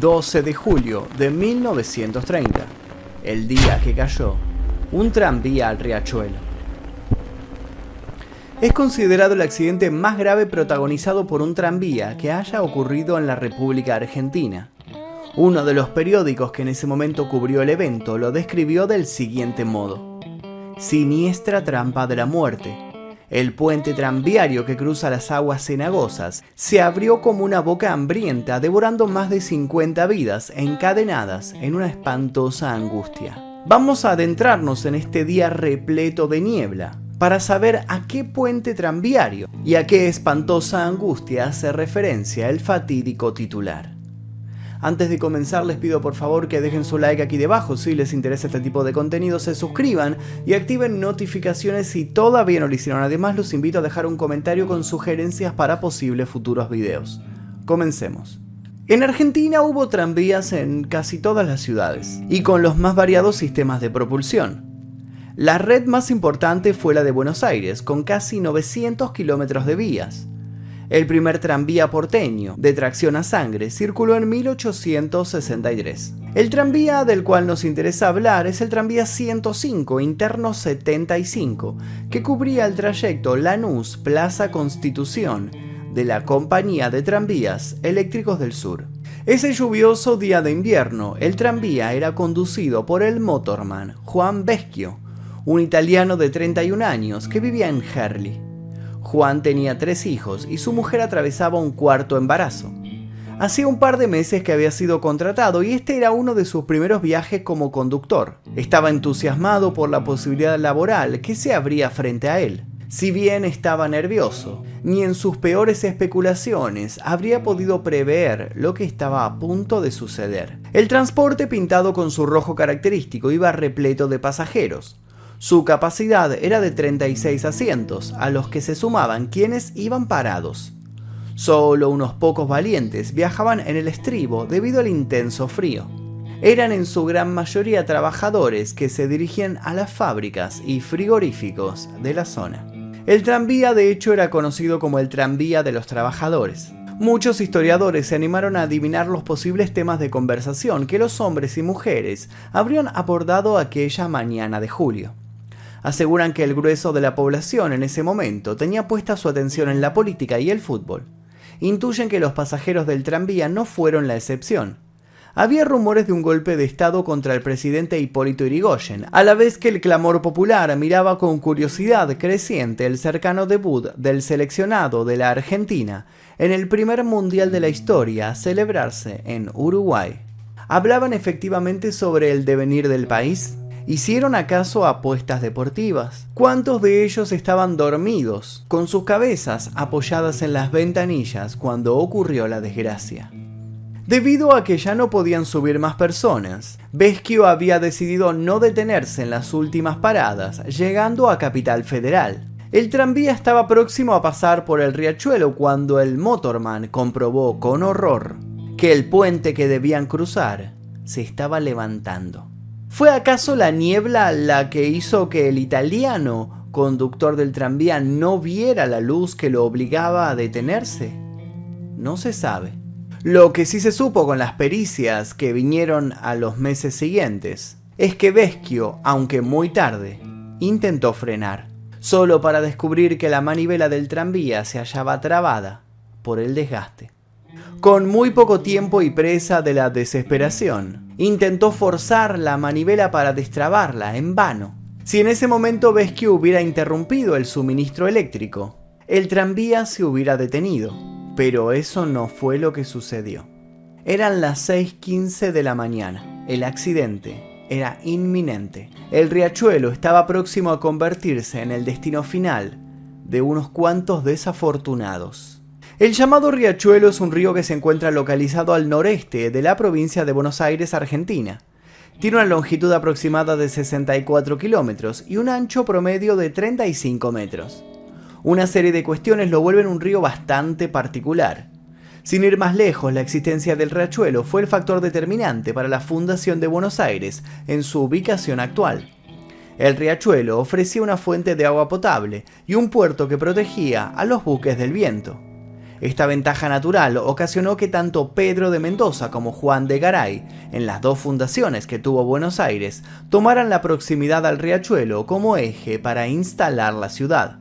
12 de julio de 1930, el día que cayó un tranvía al riachuelo. Es considerado el accidente más grave protagonizado por un tranvía que haya ocurrido en la República Argentina. Uno de los periódicos que en ese momento cubrió el evento lo describió del siguiente modo. Siniestra trampa de la muerte, el puente tranviario que cruza las aguas cenagosas se abrió como una boca hambrienta, devorando más de 50 vidas encadenadas en una espantosa angustia. Vamos a adentrarnos en este día repleto de niebla para saber a qué puente tranviario y a qué espantosa angustia hace referencia el fatídico titular. Antes de comenzar les pido por favor que dejen su like aquí debajo si les interesa este tipo de contenido, se suscriban y activen notificaciones si todavía no lo hicieron. Además los invito a dejar un comentario con sugerencias para posibles futuros videos. Comencemos. En Argentina hubo tranvías en casi todas las ciudades y con los más variados sistemas de propulsión. La red más importante fue la de Buenos Aires, con casi 900 kilómetros de vías. El primer tranvía porteño, de tracción a sangre, circuló en 1863. El tranvía del cual nos interesa hablar es el tranvía 105, interno 75, que cubría el trayecto Lanús-Plaza Constitución de la Compañía de Tranvías Eléctricos del Sur. Ese lluvioso día de invierno, el tranvía era conducido por el motorman Juan Veschio, un italiano de 31 años que vivía en Herli. Juan tenía tres hijos y su mujer atravesaba un cuarto embarazo. Hacía un par de meses que había sido contratado y este era uno de sus primeros viajes como conductor. Estaba entusiasmado por la posibilidad laboral que se abría frente a él. Si bien estaba nervioso, ni en sus peores especulaciones habría podido prever lo que estaba a punto de suceder. El transporte pintado con su rojo característico iba repleto de pasajeros. Su capacidad era de 36 asientos, a los que se sumaban quienes iban parados. Solo unos pocos valientes viajaban en el estribo debido al intenso frío. Eran en su gran mayoría trabajadores que se dirigían a las fábricas y frigoríficos de la zona. El tranvía de hecho era conocido como el tranvía de los trabajadores. Muchos historiadores se animaron a adivinar los posibles temas de conversación que los hombres y mujeres habrían abordado aquella mañana de julio aseguran que el grueso de la población en ese momento tenía puesta su atención en la política y el fútbol. Intuyen que los pasajeros del tranvía no fueron la excepción. Había rumores de un golpe de Estado contra el presidente Hipólito Yrigoyen, a la vez que el clamor popular miraba con curiosidad creciente el cercano debut del seleccionado de la Argentina en el primer mundial de la historia a celebrarse en Uruguay. ¿Hablaban efectivamente sobre el devenir del país? ¿Hicieron acaso apuestas deportivas? ¿Cuántos de ellos estaban dormidos, con sus cabezas apoyadas en las ventanillas cuando ocurrió la desgracia? Debido a que ya no podían subir más personas, Vesquio había decidido no detenerse en las últimas paradas, llegando a Capital Federal. El tranvía estaba próximo a pasar por el riachuelo cuando el motorman comprobó con horror que el puente que debían cruzar se estaba levantando. ¿Fue acaso la niebla la que hizo que el italiano conductor del tranvía no viera la luz que lo obligaba a detenerse? No se sabe. Lo que sí se supo con las pericias que vinieron a los meses siguientes es que Veschio, aunque muy tarde, intentó frenar, solo para descubrir que la manivela del tranvía se hallaba trabada por el desgaste. Con muy poco tiempo y presa de la desesperación, intentó forzar la manivela para destrabarla en vano. Si en ese momento Vesquio hubiera interrumpido el suministro eléctrico, el tranvía se hubiera detenido, pero eso no fue lo que sucedió. Eran las 6.15 de la mañana. El accidente era inminente. El riachuelo estaba próximo a convertirse en el destino final de unos cuantos desafortunados. El llamado Riachuelo es un río que se encuentra localizado al noreste de la provincia de Buenos Aires, Argentina. Tiene una longitud aproximada de 64 kilómetros y un ancho promedio de 35 metros. Una serie de cuestiones lo vuelven un río bastante particular. Sin ir más lejos, la existencia del riachuelo fue el factor determinante para la fundación de Buenos Aires en su ubicación actual. El riachuelo ofrecía una fuente de agua potable y un puerto que protegía a los buques del viento. Esta ventaja natural ocasionó que tanto Pedro de Mendoza como Juan de Garay, en las dos fundaciones que tuvo Buenos Aires, tomaran la proximidad al riachuelo como eje para instalar la ciudad.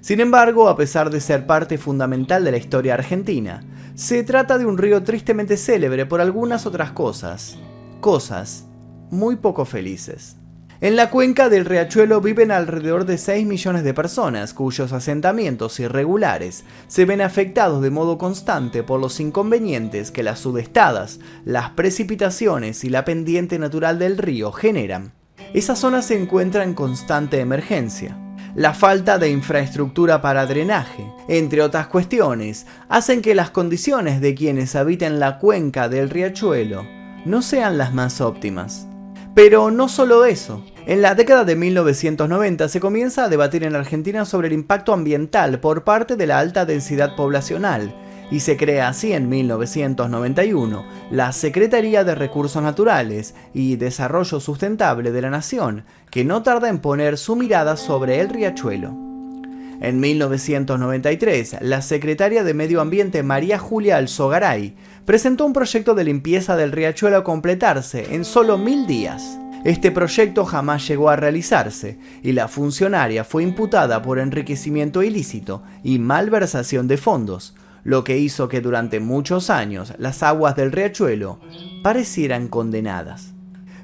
Sin embargo, a pesar de ser parte fundamental de la historia argentina, se trata de un río tristemente célebre por algunas otras cosas, cosas muy poco felices. En la cuenca del riachuelo viven alrededor de 6 millones de personas cuyos asentamientos irregulares se ven afectados de modo constante por los inconvenientes que las sudestadas, las precipitaciones y la pendiente natural del río generan. Esa zona se encuentra en constante emergencia. La falta de infraestructura para drenaje, entre otras cuestiones, hacen que las condiciones de quienes habitan la cuenca del riachuelo no sean las más óptimas. Pero no solo eso. En la década de 1990 se comienza a debatir en Argentina sobre el impacto ambiental por parte de la alta densidad poblacional y se crea así en 1991 la Secretaría de Recursos Naturales y Desarrollo Sustentable de la Nación, que no tarda en poner su mirada sobre el riachuelo. En 1993, la secretaria de Medio Ambiente María Julia Alzogaray presentó un proyecto de limpieza del riachuelo a completarse en solo mil días. Este proyecto jamás llegó a realizarse y la funcionaria fue imputada por enriquecimiento ilícito y malversación de fondos, lo que hizo que durante muchos años las aguas del riachuelo parecieran condenadas.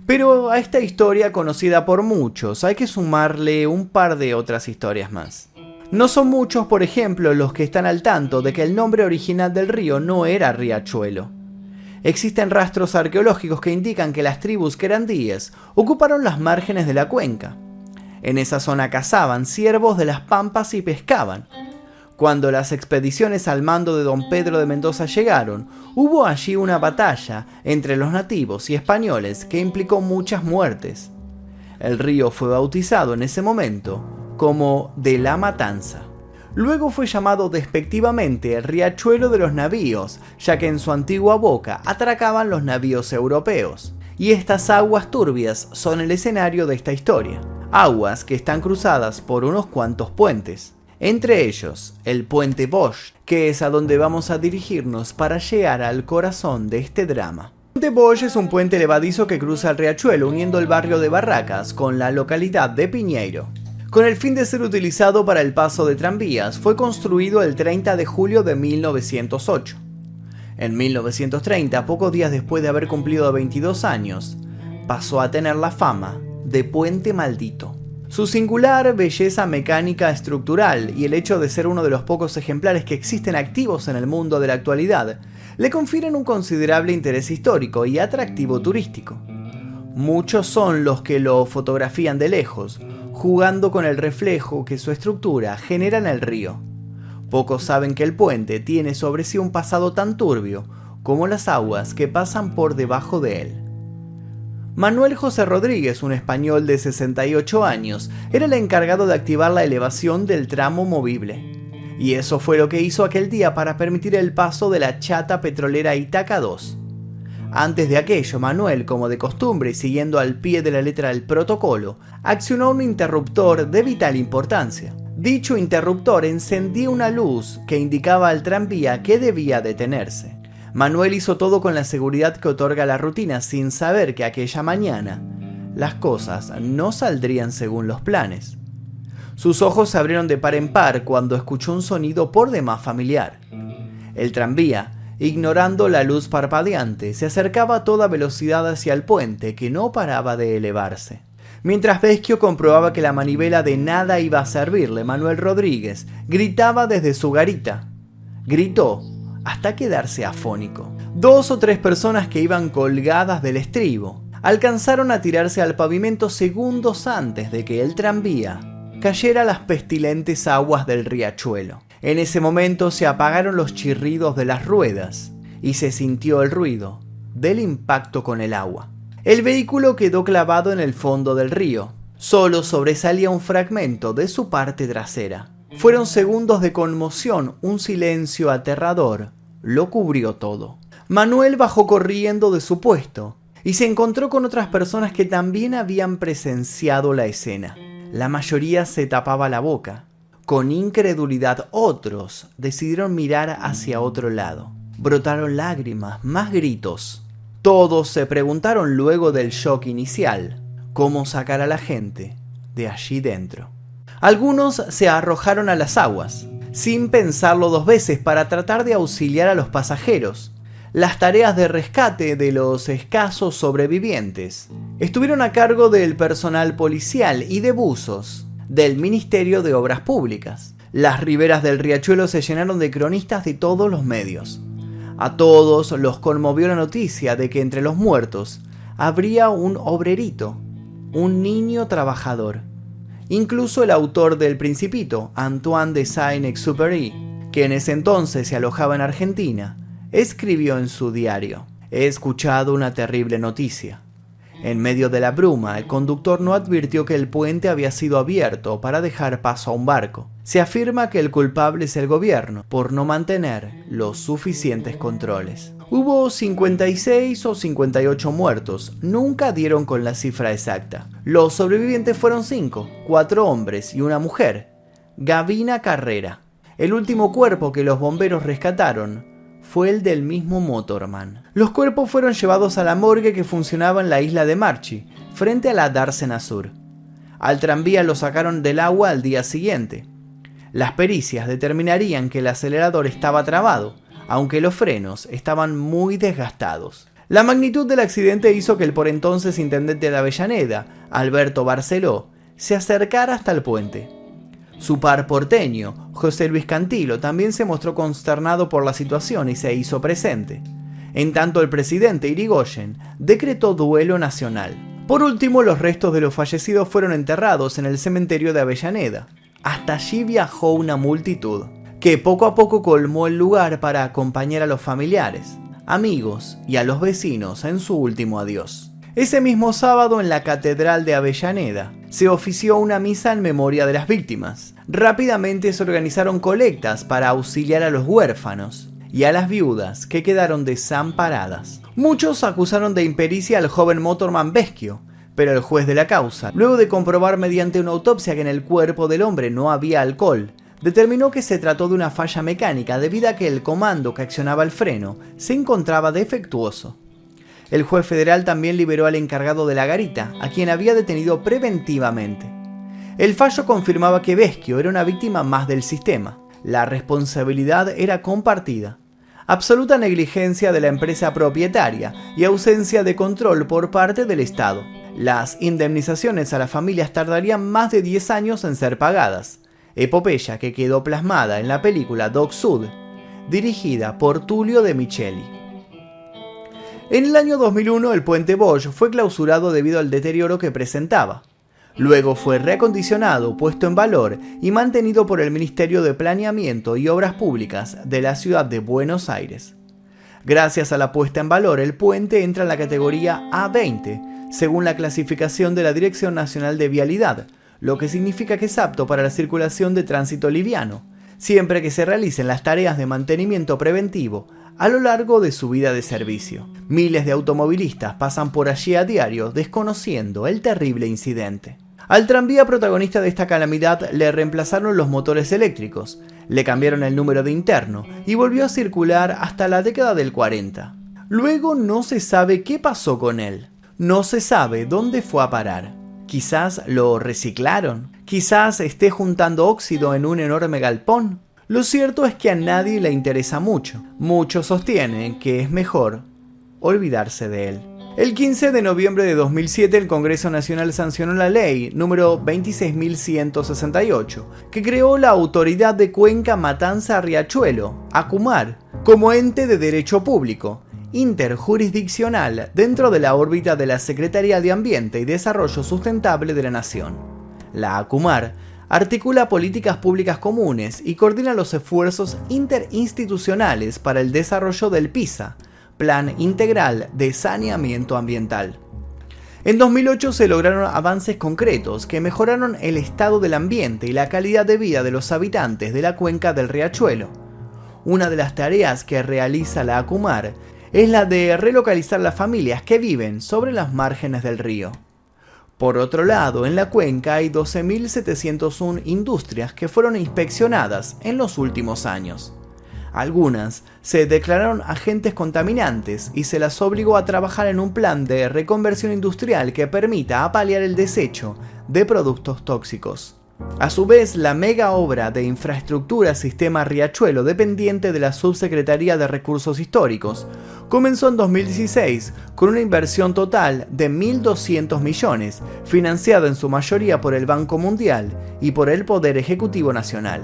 Pero a esta historia conocida por muchos hay que sumarle un par de otras historias más. No son muchos, por ejemplo, los que están al tanto de que el nombre original del río no era Riachuelo. Existen rastros arqueológicos que indican que las tribus querandíes ocuparon las márgenes de la cuenca. En esa zona cazaban ciervos de las pampas y pescaban. Cuando las expediciones al mando de don Pedro de Mendoza llegaron, hubo allí una batalla entre los nativos y españoles que implicó muchas muertes. El río fue bautizado en ese momento como de la Matanza. Luego fue llamado despectivamente el riachuelo de los navíos, ya que en su antigua boca atracaban los navíos europeos. Y estas aguas turbias son el escenario de esta historia. Aguas que están cruzadas por unos cuantos puentes. Entre ellos, el puente Bosch, que es a donde vamos a dirigirnos para llegar al corazón de este drama. El puente Bosch es un puente levadizo que cruza el riachuelo uniendo el barrio de Barracas con la localidad de Piñeiro. Con el fin de ser utilizado para el paso de tranvías, fue construido el 30 de julio de 1908. En 1930, pocos días después de haber cumplido 22 años, pasó a tener la fama de puente maldito. Su singular belleza mecánica estructural y el hecho de ser uno de los pocos ejemplares que existen activos en el mundo de la actualidad le confieren un considerable interés histórico y atractivo turístico. Muchos son los que lo fotografían de lejos, jugando con el reflejo que su estructura genera en el río. Pocos saben que el puente tiene sobre sí un pasado tan turbio como las aguas que pasan por debajo de él. Manuel José Rodríguez, un español de 68 años, era el encargado de activar la elevación del tramo movible. Y eso fue lo que hizo aquel día para permitir el paso de la chata petrolera Itaca 2. Antes de aquello, Manuel, como de costumbre y siguiendo al pie de la letra del protocolo, accionó un interruptor de vital importancia. Dicho interruptor encendía una luz que indicaba al tranvía que debía detenerse. Manuel hizo todo con la seguridad que otorga la rutina sin saber que aquella mañana las cosas no saldrían según los planes. Sus ojos se abrieron de par en par cuando escuchó un sonido por demás familiar. El tranvía ignorando la luz parpadeante, se acercaba a toda velocidad hacia el puente, que no paraba de elevarse. Mientras Vesquio comprobaba que la manivela de nada iba a servirle, Manuel Rodríguez gritaba desde su garita. Gritó hasta quedarse afónico. Dos o tres personas que iban colgadas del estribo alcanzaron a tirarse al pavimento segundos antes de que el tranvía cayera a las pestilentes aguas del riachuelo. En ese momento se apagaron los chirridos de las ruedas y se sintió el ruido del impacto con el agua. El vehículo quedó clavado en el fondo del río. Solo sobresalía un fragmento de su parte trasera. Fueron segundos de conmoción, un silencio aterrador. Lo cubrió todo. Manuel bajó corriendo de su puesto y se encontró con otras personas que también habían presenciado la escena. La mayoría se tapaba la boca Con incredulidad otros decidieron mirar hacia otro lado. Brotaron lágrimas, más gritos. Todos se preguntaron luego del shock inicial, cómo sacar a la gente de allí dentro. Algunos se arrojaron a las aguas, sin pensarlo dos veces para tratar de auxiliar a los pasajeros. Las tareas de rescate de los escasos sobrevivientes estuvieron a cargo del personal policial y de buzos del Ministerio de Obras Públicas. Las riberas del riachuelo se llenaron de cronistas de todos los medios. A todos los conmovió la noticia de que entre los muertos habría un obrerito, un niño trabajador Incluso el autor del Principito, Antoine de Saint-Exupéry, que en ese entonces se alojaba en Argentina, escribió en su diario: He escuchado una terrible noticia. En medio de la bruma, el conductor no advirtió que el puente había sido abierto para dejar paso a un barco. Se afirma que el culpable es el gobierno por no mantener los suficientes controles. Hubo 56 o 58 muertos, nunca dieron con la cifra exacta. Los sobrevivientes fueron 5, 4 hombres y una mujer, Gavina Carrera. El último cuerpo que los bomberos rescataron fue el del mismo Motorman. Los cuerpos fueron llevados a la morgue que funcionaba en la isla de Marchi, frente a la Dársena Sur. Al tranvía lo sacaron del agua al día siguiente. Las pericias determinarían que el acelerador estaba trabado, aunque los frenos estaban muy desgastados. La magnitud del accidente hizo que el por entonces intendente de Avellaneda, Alberto Barceló, se acercara hasta el puente. Su par porteño, José Luis Cantilo, también se mostró consternado por la situación y se hizo presente. En tanto, el presidente Irigoyen decretó duelo nacional. Por último, los restos de los fallecidos fueron enterrados en el cementerio de Avellaneda. Hasta allí viajó una multitud que poco a poco colmó el lugar para acompañar a los familiares, amigos y a los vecinos en su último adiós. Ese mismo sábado en la Catedral de Avellaneda se ofició una misa en memoria de las víctimas. Rápidamente se organizaron colectas para auxiliar a los huérfanos y a las viudas que quedaron desamparadas. Muchos acusaron de impericia al joven motorman Vesquio, pero el juez de la causa, luego de comprobar mediante una autopsia que en el cuerpo del hombre no había alcohol, determinó que se trató de una falla mecánica debido a que el comando que accionaba el freno se encontraba defectuoso. El juez federal también liberó al encargado de la garita, a quien había detenido preventivamente. El fallo confirmaba que Vesquio era una víctima más del sistema. La responsabilidad era compartida. Absoluta negligencia de la empresa propietaria y ausencia de control por parte del Estado. Las indemnizaciones a las familias tardarían más de 10 años en ser pagadas epopeya que quedó plasmada en la película Dog Sud, dirigida por Tulio de Micheli. En el año 2001 el puente Bosch fue clausurado debido al deterioro que presentaba. Luego fue reacondicionado, puesto en valor y mantenido por el Ministerio de Planeamiento y Obras Públicas de la ciudad de Buenos Aires. Gracias a la puesta en valor, el puente entra en la categoría A20, según la clasificación de la Dirección Nacional de Vialidad, lo que significa que es apto para la circulación de tránsito liviano, siempre que se realicen las tareas de mantenimiento preventivo a lo largo de su vida de servicio. Miles de automovilistas pasan por allí a diario desconociendo el terrible incidente. Al tranvía protagonista de esta calamidad le reemplazaron los motores eléctricos, le cambiaron el número de interno y volvió a circular hasta la década del 40. Luego no se sabe qué pasó con él, no se sabe dónde fue a parar. Quizás lo reciclaron. Quizás esté juntando óxido en un enorme galpón. Lo cierto es que a nadie le interesa mucho. Muchos sostienen que es mejor olvidarse de él. El 15 de noviembre de 2007 el Congreso Nacional sancionó la ley número 26.168, que creó la Autoridad de Cuenca Matanza Riachuelo, ACUMAR, como ente de derecho público, interjurisdiccional dentro de la órbita de la Secretaría de Ambiente y Desarrollo Sustentable de la Nación. La ACUMAR articula políticas públicas comunes y coordina los esfuerzos interinstitucionales para el desarrollo del PISA, Plan Integral de Saneamiento Ambiental. En 2008 se lograron avances concretos que mejoraron el estado del ambiente y la calidad de vida de los habitantes de la cuenca del riachuelo. Una de las tareas que realiza la ACUMAR es la de relocalizar las familias que viven sobre las márgenes del río. Por otro lado, en la cuenca hay 12.701 industrias que fueron inspeccionadas en los últimos años. Algunas se declararon agentes contaminantes y se las obligó a trabajar en un plan de reconversión industrial que permita apalear el desecho de productos tóxicos. A su vez, la mega obra de infraestructura Sistema Riachuelo, dependiente de la Subsecretaría de Recursos Históricos, comenzó en 2016 con una inversión total de 1.200 millones, financiada en su mayoría por el Banco Mundial y por el Poder Ejecutivo Nacional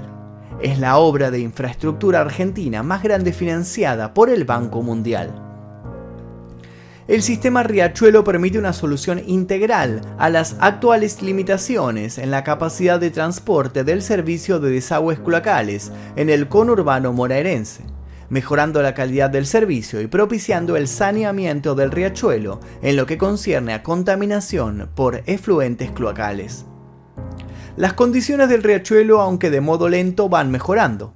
es la obra de infraestructura argentina más grande financiada por el Banco Mundial. El sistema Riachuelo permite una solución integral a las actuales limitaciones en la capacidad de transporte del servicio de desagües cloacales en el conurbano moraerense, mejorando la calidad del servicio y propiciando el saneamiento del riachuelo en lo que concierne a contaminación por efluentes cloacales. Las condiciones del riachuelo, aunque de modo lento, van mejorando.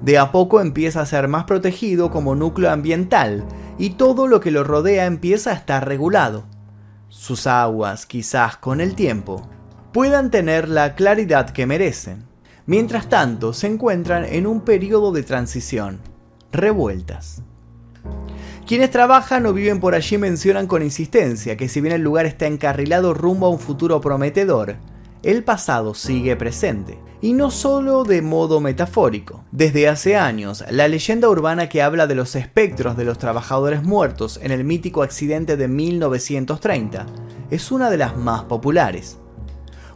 De a poco empieza a ser más protegido como núcleo ambiental y todo lo que lo rodea empieza a estar regulado. Sus aguas, quizás con el tiempo, puedan tener la claridad que merecen. Mientras tanto, se encuentran en un periodo de transición, revueltas. Quienes trabajan o viven por allí mencionan con insistencia que si bien el lugar está encarrilado rumbo a un futuro prometedor, el pasado sigue presente. Y no solo de modo metafórico. Desde hace años, la leyenda urbana que habla de los espectros de los trabajadores muertos en el mítico accidente de 1930 es una de las más populares.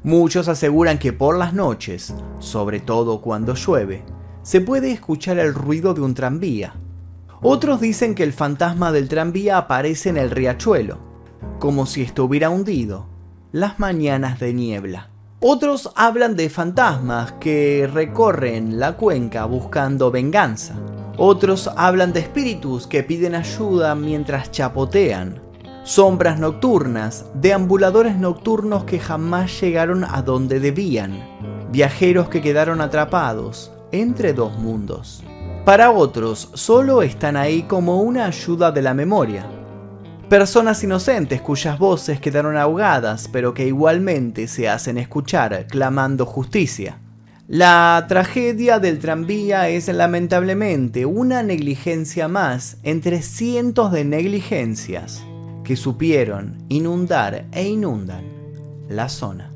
Muchos aseguran que por las noches, sobre todo cuando llueve, se puede escuchar el ruido de un tranvía. Otros dicen que el fantasma del tranvía aparece en el riachuelo, como si estuviera hundido, las mañanas de niebla. Otros hablan de fantasmas que recorren la cuenca buscando venganza. Otros hablan de espíritus que piden ayuda mientras chapotean. Sombras nocturnas, deambuladores nocturnos que jamás llegaron a donde debían. Viajeros que quedaron atrapados entre dos mundos. Para otros, solo están ahí como una ayuda de la memoria, Personas inocentes cuyas voces quedaron ahogadas, pero que igualmente se hacen escuchar clamando justicia. La tragedia del tranvía es lamentablemente una negligencia más entre cientos de negligencias que supieron inundar e inundan la zona.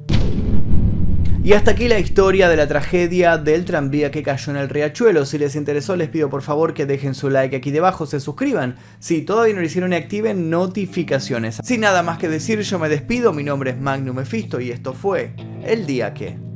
Y hasta aquí la historia de la tragedia del tranvía que cayó en el riachuelo. Si les interesó les pido por favor que dejen su like aquí debajo, se suscriban. Si todavía no lo hicieron y activen notificaciones. Sin nada más que decir yo me despido, mi nombre es Magnum Mephisto y esto fue El Día Que...